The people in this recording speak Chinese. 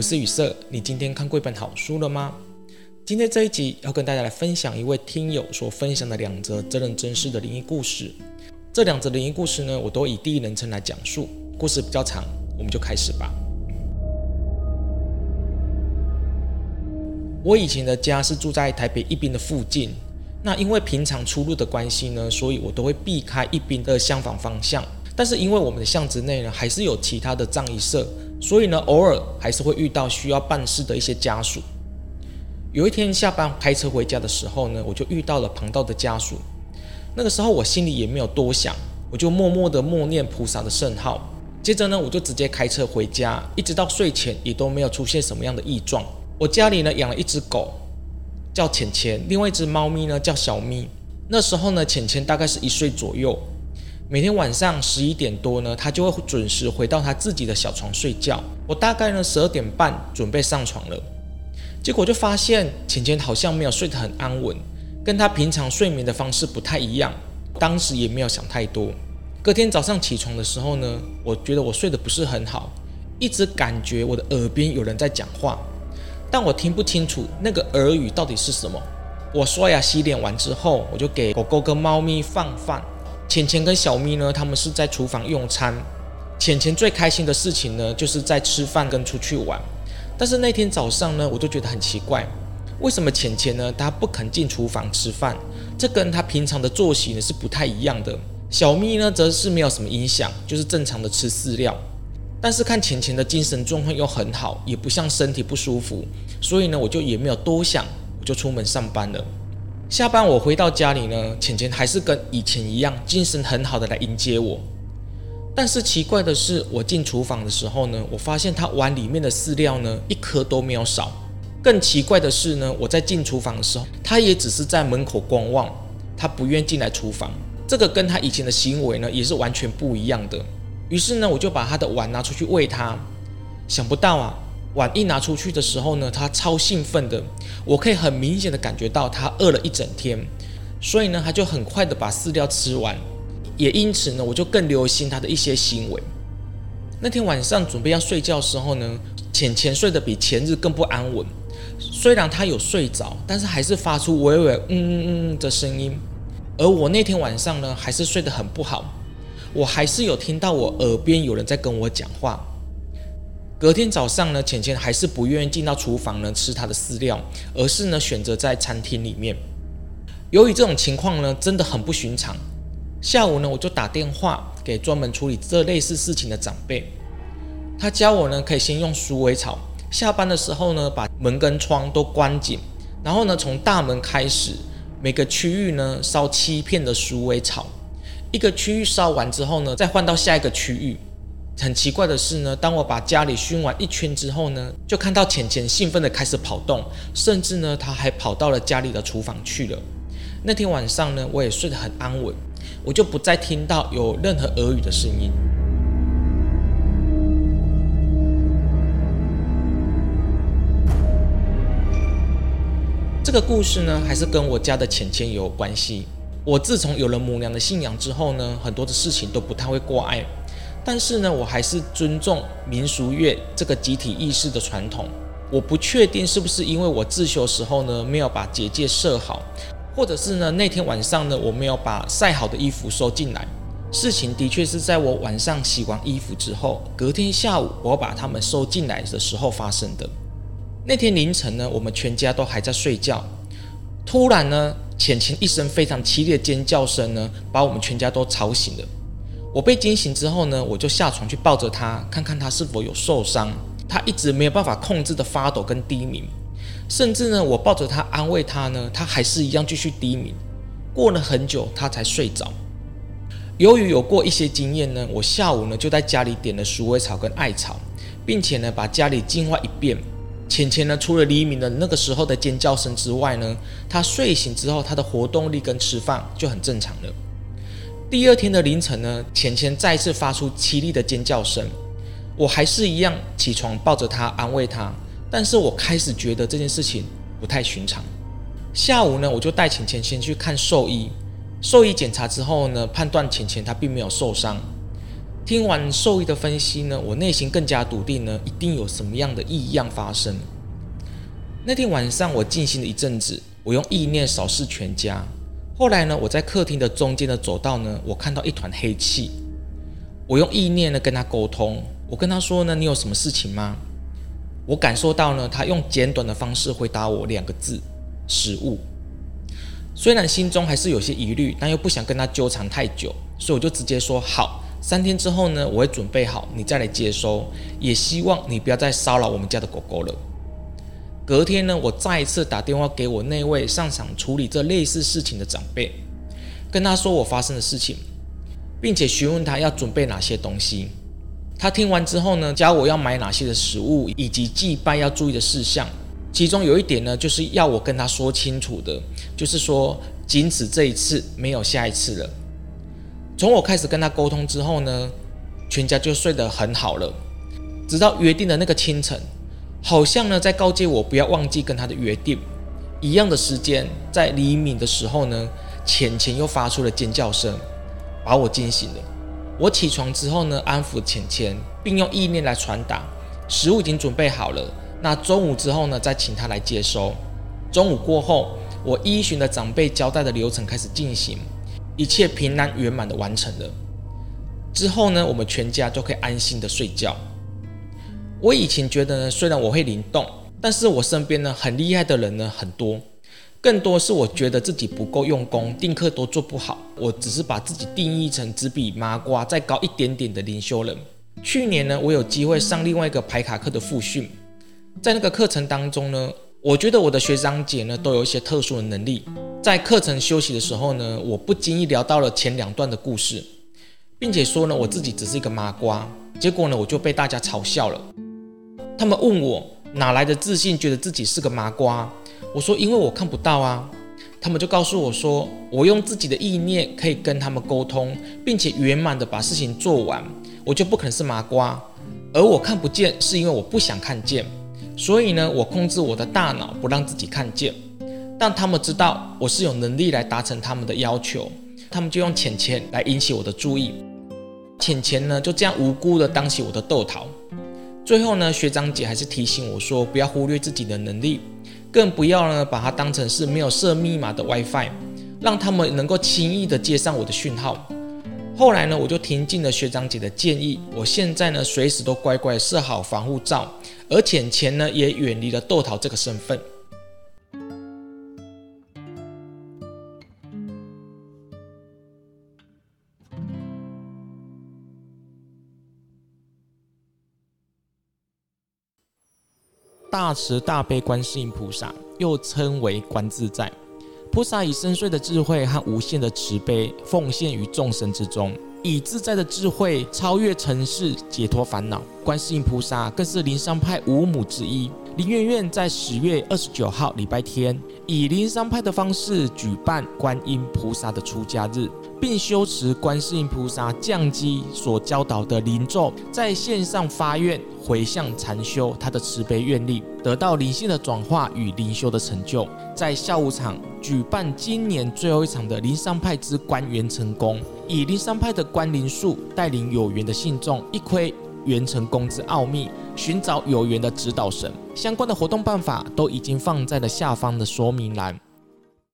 我是雨色。你今天看过一本好书了吗？今天这一集要跟大家来分享一位听友所分享的两则真人真事的灵异故事。这两则灵异故事呢，我都以第一人称来讲述。故事比较长，我们就开始吧。我以前的家是住在台北一殡的附近。那因为平常出入的关系呢，所以我都会避开一殡的相反方向。但是因为我们的巷子内呢，还是有其他的葬仪社，所以呢，偶尔还是会遇到需要办事的一些家属。有一天下班开车回家的时候呢，我就遇到了旁道的家属。那个时候我心里也没有多想，我就默默的默念菩萨的圣号。接着呢，我就直接开车回家，一直到睡前也都没有出现什么样的异状。我家里呢养了一只狗。叫浅浅，另外一只猫咪呢叫小咪。那时候呢，浅浅大概是一岁左右。每天晚上十一点多呢，它就会准时回到它自己的小床睡觉。我大概呢十二点半准备上床了，结果就发现浅浅好像没有睡得很安稳，跟他平常睡眠的方式不太一样。当时也没有想太多。隔天早上起床的时候呢，我觉得我睡得不是很好，一直感觉我的耳边有人在讲话。但我听不清楚那个耳语到底是什么。我刷牙洗脸完之后，我就给狗狗跟猫咪放饭。浅浅跟小咪呢，他们是在厨房用餐。浅浅最开心的事情呢，就是在吃饭跟出去玩。但是那天早上呢，我就觉得很奇怪，为什么浅浅呢，他不肯进厨房吃饭？这跟他平常的作息呢是不太一样的。小咪呢，则是没有什么影响，就是正常的吃饲料。但是看浅浅的精神状况又很好，也不像身体不舒服，所以呢，我就也没有多想，我就出门上班了。下班我回到家里呢，浅浅还是跟以前一样，精神很好的来迎接我。但是奇怪的是，我进厨房的时候呢，我发现他碗里面的饲料呢，一颗都没有少。更奇怪的是呢，我在进厨房的时候，他也只是在门口观望，他不愿进来厨房。这个跟他以前的行为呢，也是完全不一样的。于是呢，我就把他的碗拿出去喂他。想不到啊，碗一拿出去的时候呢，他超兴奋的。我可以很明显的感觉到他饿了一整天，所以呢，他就很快的把饲料吃完。也因此呢，我就更留心他的一些行为。那天晚上准备要睡觉的时候呢，浅浅睡得比前日更不安稳。虽然他有睡着，但是还是发出微微嗯嗯嗯的声音。而我那天晚上呢，还是睡得很不好。我还是有听到我耳边有人在跟我讲话。隔天早上呢，浅浅还是不愿意进到厨房呢吃他的饲料，而是呢选择在餐厅里面。由于这种情况呢真的很不寻常，下午呢我就打电话给专门处理这类似事情的长辈，他教我呢可以先用鼠尾草，下班的时候呢把门跟窗都关紧，然后呢从大门开始，每个区域呢烧七片的鼠尾草。一个区域烧完之后呢，再换到下一个区域。很奇怪的是呢，当我把家里熏完一圈之后呢，就看到浅浅兴奋的开始跑动，甚至呢，他还跑到了家里的厨房去了。那天晚上呢，我也睡得很安稳，我就不再听到有任何耳语的声音。这个故事呢，还是跟我家的浅浅有关系。我自从有了母娘的信仰之后呢，很多的事情都不太会挂碍，但是呢，我还是尊重民俗乐这个集体意识的传统。我不确定是不是因为我自修时候呢没有把结界设好，或者是呢那天晚上呢我没有把晒好的衣服收进来。事情的确是在我晚上洗完衣服之后，隔天下午我把它们收进来的时候发生的。那天凌晨呢，我们全家都还在睡觉，突然呢。浅浅一声非常凄厉的尖叫声呢，把我们全家都吵醒了。我被惊醒之后呢，我就下床去抱着他，看看他是否有受伤。他一直没有办法控制的发抖跟低鸣，甚至呢，我抱着他安慰他呢，他还是一样继续低鸣。过了很久，他才睡着。由于有过一些经验呢，我下午呢就在家里点了鼠尾草跟艾草，并且呢把家里净化一遍。浅浅呢，除了黎明的那个时候的尖叫声之外呢，他睡醒之后，他的活动力跟吃饭就很正常了。第二天的凌晨呢，浅浅再次发出凄厉的尖叫声，我还是一样起床抱着他安慰他，但是我开始觉得这件事情不太寻常。下午呢，我就带浅浅先去看兽医，兽医检查之后呢，判断浅浅他并没有受伤。听完兽医的分析呢，我内心更加笃定呢，一定有什么样的异样发生。那天晚上我静心了一阵子，我用意念扫视全家。后来呢，我在客厅的中间的走道呢，我看到一团黑气。我用意念呢跟他沟通，我跟他说呢，你有什么事情吗？我感受到呢，他用简短的方式回答我两个字：食物。虽然心中还是有些疑虑，但又不想跟他纠缠太久，所以我就直接说好。三天之后呢，我会准备好，你再来接收。也希望你不要再骚扰我们家的狗狗了。隔天呢，我再一次打电话给我那位擅长处理这类似事情的长辈，跟他说我发生的事情，并且询问他要准备哪些东西。他听完之后呢，教我要买哪些的食物，以及祭拜要注意的事项。其中有一点呢，就是要我跟他说清楚的，就是说仅此这一次，没有下一次了。从我开始跟他沟通之后呢，全家就睡得很好了。直到约定的那个清晨，好像呢在告诫我不要忘记跟他的约定。一样的时间，在黎明的时候呢，浅浅又发出了尖叫声，把我惊醒了。我起床之后呢，安抚浅浅，并用意念来传达食物已经准备好了。那中午之后呢，再请他来接收。中午过后，我依循着长辈交代的流程开始进行。一切平安圆满的完成了之后呢，我们全家就可以安心的睡觉。我以前觉得呢，虽然我会灵动，但是我身边呢很厉害的人呢很多，更多是我觉得自己不够用功，定课都做不好。我只是把自己定义成只比麻瓜再高一点点的灵修人。去年呢，我有机会上另外一个排卡课的复训，在那个课程当中呢，我觉得我的学长姐呢都有一些特殊的能力。在课程休息的时候呢，我不经意聊到了前两段的故事，并且说呢，我自己只是一个麻瓜。结果呢，我就被大家嘲笑了。他们问我哪来的自信，觉得自己是个麻瓜。我说因为我看不到啊。他们就告诉我说，我用自己的意念可以跟他们沟通，并且圆满的把事情做完，我就不可能是麻瓜。而我看不见，是因为我不想看见。所以呢，我控制我的大脑，不让自己看见。但他们知道我是有能力来达成他们的要求，他们就用浅钱来引起我的注意，浅钱呢就这样无辜的当起我的豆桃。最后呢，学长姐还是提醒我说，不要忽略自己的能力，更不要呢把它当成是没有设密码的 WiFi，让他们能够轻易的接上我的讯号。后来呢，我就听进了学长姐的建议，我现在呢随时都乖乖设好防护罩，而浅钱呢也远离了豆桃这个身份。大慈大悲观世音菩萨，又称为观自在菩萨，以深邃的智慧和无限的慈悲奉献于众生之中，以自在的智慧超越尘世，解脱烦恼。观世音菩萨更是灵山派五母之一。林媛媛在十月二十九号礼拜天，以灵山派的方式举办观音菩萨的出家日。并修持观世音菩萨降基所教导的灵咒，在线上发愿回向禅修，他的慈悲愿力得到灵性的转化与灵修的成就。在下午场举办今年最后一场的灵山派之观元成功，以灵山派的观灵术带领有缘的信众一窥元成功之奥秘，寻找有缘的指导神。相关的活动办法都已经放在了下方的说明栏。